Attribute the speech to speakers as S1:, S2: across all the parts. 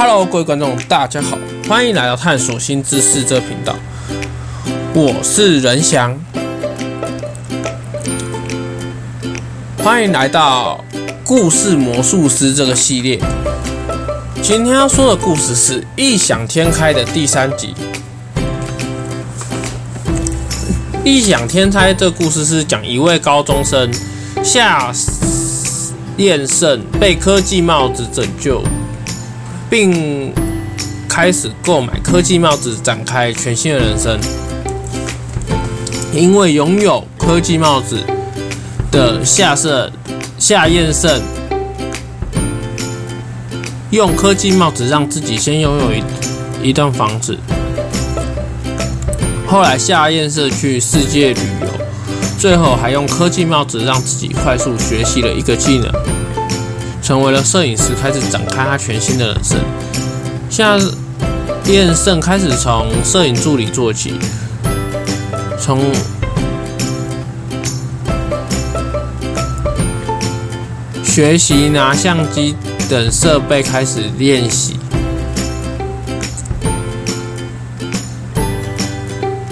S1: Hello，各位观众，大家好，欢迎来到探索新知识这频道。我是仁翔，欢迎来到故事魔术师这个系列。今天要说的故事是《异想天开》的第三集。《异想天开》这故事是讲一位高中生夏彦胜被科技帽子拯救，并开始购买科技帽子，展开全新的人生。因为拥有科技帽子的夏胜夏彦胜，用科技帽子让自己先拥有一一栋房子。后来夏彦胜去世界旅游，最后还用科技帽子让自己快速学习了一个技能，成为了摄影师，开始展开他全新的人生。夏彦胜开始从摄影助理做起。从学习拿相机等设备开始练习，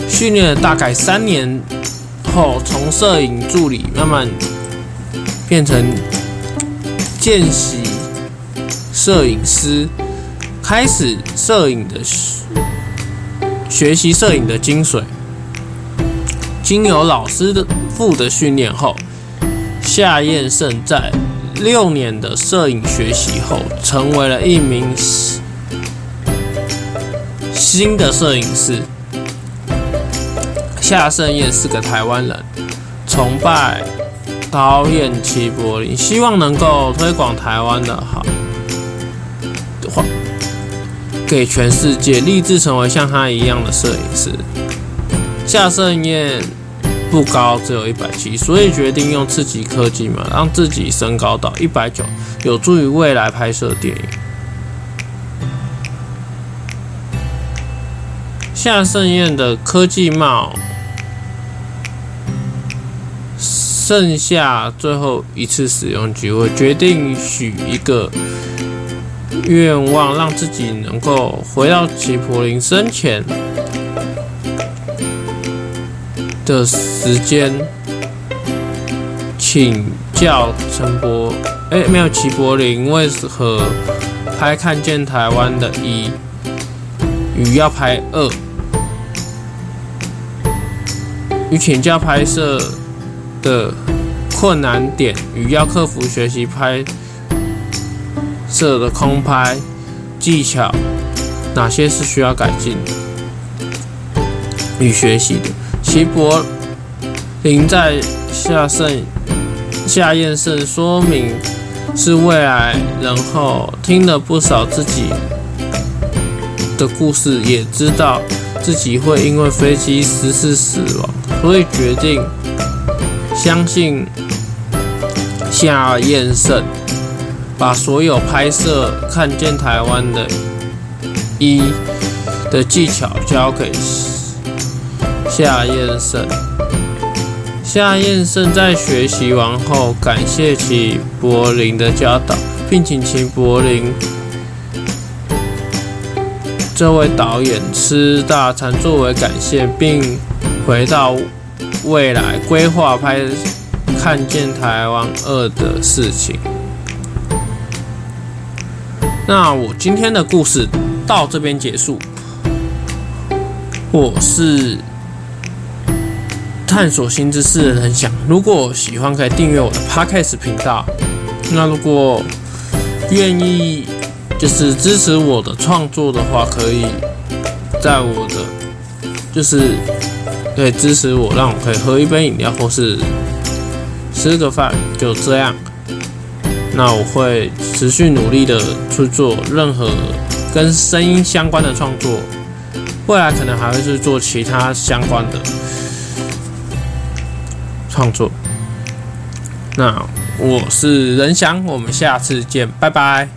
S1: 训练了大概三年后，从摄影助理慢慢变成见习摄影师，开始摄影的学习摄影的精髓。经由老师的傅的训练后，夏彦胜在六年的摄影学习后，成为了一名新的摄影师。夏胜彦是个台湾人，崇拜导演齐柏林，希望能够推广台湾的好的话给全世界，立志成为像他一样的摄影师。夏胜彦不高，只有一百七，所以决定用刺激科技嘛，让自己升高到一百九，有助于未来拍摄电影。夏胜彦的科技帽剩下最后一次使用机会，决定许一个愿望，让自己能够回到齐柏林生前的时间，请教陈柏，哎，没有齐柏林为何拍看见台湾的一与要拍二，与请教拍摄的困难点与要克服学习拍摄的空拍技巧，哪些是需要改进与学习的？齐柏林在夏胜夏彦胜说明是未来，然后听了不少自己的故事，也知道自己会因为飞机失事死亡，所以决定相信夏彦胜，把所有拍摄看见台湾的一的技巧交给。夏彦胜，夏彦胜在学习完后，感谢齐柏林的教导，并请其柏林这位导演吃大餐作为感谢，并回到未来规划拍《看见台湾二》的事情。那我今天的故事到这边结束，我是。探索新知识的人想，如果喜欢可以订阅我的 Podcast 频道。那如果愿意就是支持我的创作的话，可以在我的就是可以支持我，让我可以喝一杯饮料或是吃个饭，就这样。那我会持续努力的去做任何跟声音相关的创作，未来可能还会去做其他相关的。创作，那我是仁翔，我们下次见，拜拜。